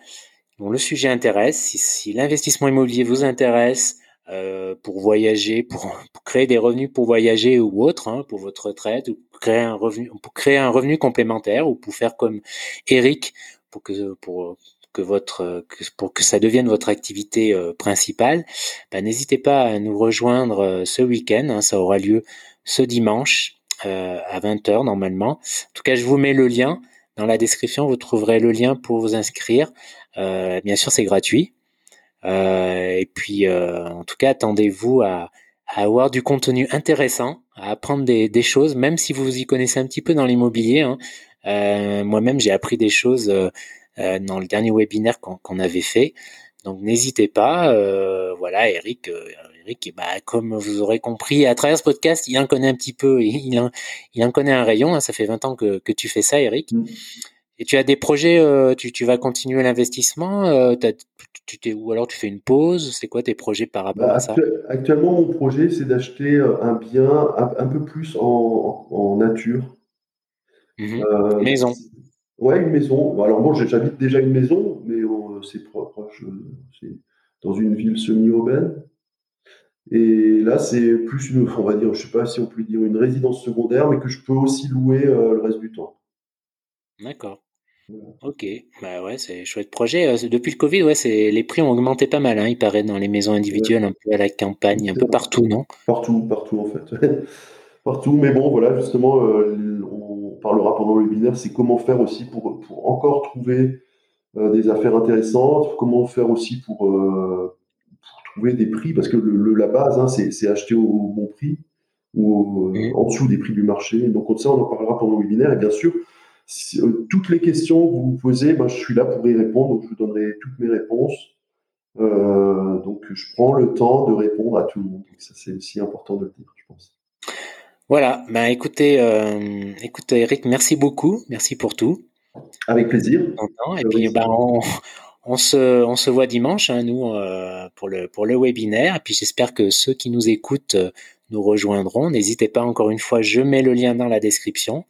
dont le sujet intéresse, si, si l'investissement immobilier vous intéresse, euh, pour voyager, pour, pour, créer des revenus pour voyager ou autre, hein, pour votre retraite, ou créer un revenu, pour créer un revenu complémentaire, ou pour faire comme Eric, pour que pour que votre pour que ça devienne votre activité euh, principale, bah, n'hésitez pas à nous rejoindre euh, ce week-end. Hein, ça aura lieu ce dimanche euh, à 20h normalement. En tout cas, je vous mets le lien dans la description. Vous trouverez le lien pour vous inscrire. bien sûr, c'est gratuit. Euh, et puis, euh, en tout cas, attendez-vous à, à, avoir du contenu intéressant, à apprendre des, des, choses, même si vous y connaissez un petit peu dans l'immobilier. Hein. Euh, Moi-même, j'ai appris des choses euh, euh dans le dernier webinaire qu'on avait fait. Donc, n'hésitez pas. voilà, Eric. Eric, bah, comme vous aurez compris, à travers ce podcast, il en connaît un petit peu, il en, il en connaît un rayon. Hein. Ça fait 20 ans que, que tu fais ça, Eric. Mm. Et tu as des projets, euh, tu, tu, vas continuer l'investissement euh, tu ou alors tu fais une pause C'est quoi tes projets par rapport bah, à ça Actuellement, mon projet, c'est d'acheter euh, un bien un, peu plus en, en, nature. Mmh euh, maison. Ouais, une maison. Alors bon, j'habite déjà une maison, mais c'est proche, c'est dans une ville semi-urbaine. Et là, c'est plus une, on va dire, je sais pas si on peut dire une résidence secondaire, mais que je peux aussi louer le reste du temps. D'accord. Ok, bah ouais, c'est chouette projet. Euh, depuis le Covid, ouais, c'est les prix ont augmenté pas mal, hein, il paraît, dans les maisons individuelles, un peu à la campagne, un peu partout, non? Partout, partout en fait. partout, mais bon, voilà, justement, euh, on parlera pendant le webinaire, c'est comment faire aussi pour, pour encore trouver euh, des affaires intéressantes, comment faire aussi pour, trouver des prix, parce que le, la base, hein, c'est acheter au, bon prix ou mmh. en dessous des prix du marché. Donc, ça, on en parlera pendant le webinaire, et bien sûr, euh, toutes les questions que vous vous posez, ben, je suis là pour y répondre, donc je vous donnerai toutes mes réponses. Euh, donc je prends le temps de répondre à tout le monde. ça c'est aussi important de le dire, je pense. Voilà, ben écoutez, euh, écoute Eric, merci beaucoup, merci pour tout. Avec plaisir. Et puis ben, on, on, se, on se voit dimanche, hein, nous, euh, pour, le, pour le webinaire. Et puis j'espère que ceux qui nous écoutent nous rejoindront. N'hésitez pas encore une fois, je mets le lien dans la description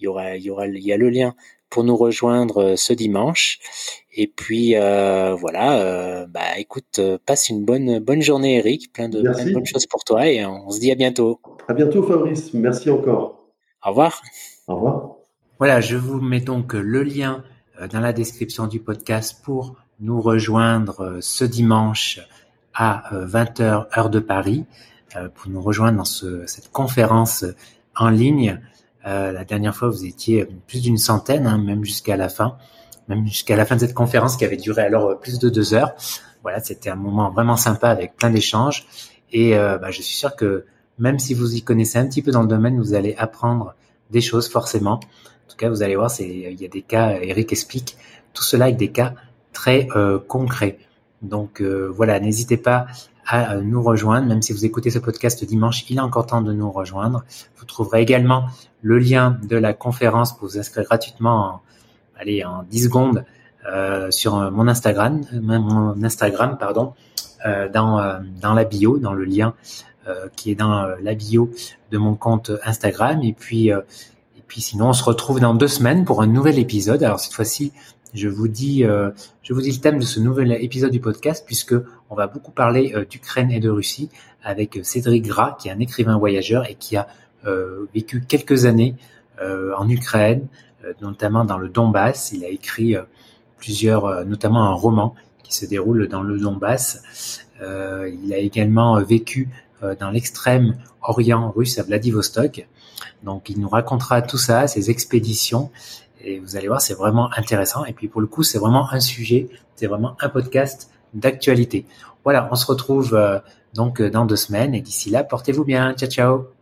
il y aura, il y aura, il y a le lien pour nous rejoindre euh, ce dimanche. Et puis euh, voilà, euh, bah écoute, passe une bonne bonne journée, Eric. Plein de, plein de, bonnes choses pour toi et on se dit à bientôt. À bientôt, Fabrice. Merci encore. Au revoir. Au revoir. Voilà, je vous mets donc le lien dans la description du podcast pour nous rejoindre ce dimanche à 20h heure de Paris, pour nous rejoindre dans ce, cette conférence en ligne euh, la dernière fois, vous étiez plus d'une centaine, hein, même jusqu'à la fin, même jusqu'à la fin de cette conférence qui avait duré alors plus de deux heures. Voilà, c'était un moment vraiment sympa avec plein d'échanges. Et euh, bah, je suis sûr que même si vous y connaissez un petit peu dans le domaine, vous allez apprendre des choses forcément. En tout cas, vous allez voir, c'est il y a des cas. Eric explique tout cela avec des cas très euh, concrets. Donc euh, voilà, n'hésitez pas à nous rejoindre. Même si vous écoutez ce podcast dimanche, il est encore temps de nous rejoindre. Vous trouverez également le lien de la conférence pour vous inscrire gratuitement en, allez, en 10 secondes euh, sur mon Instagram, mon Instagram pardon, euh, dans, euh, dans la bio, dans le lien euh, qui est dans euh, la bio de mon compte Instagram. Et puis, et puis sinon, on se retrouve dans deux semaines pour un nouvel épisode. Alors cette fois-ci, je vous dis, euh, je vous dis le thème de ce nouvel épisode du podcast puisque on va beaucoup parler euh, d'Ukraine et de Russie avec euh, Cédric Gras, qui est un écrivain voyageur et qui a vécu quelques années en Ukraine, notamment dans le Donbass. Il a écrit plusieurs, notamment un roman qui se déroule dans le Donbass. il a également vécu dans l'extrême orient russe à Vladivostok. Donc il nous racontera tout ça, ses expéditions et vous allez voir, c'est vraiment intéressant. Et puis pour le coup, c'est vraiment un sujet, c'est vraiment un podcast d'actualité. Voilà, on se retrouve euh, donc dans deux semaines. Et d'ici là, portez-vous bien. Ciao, ciao.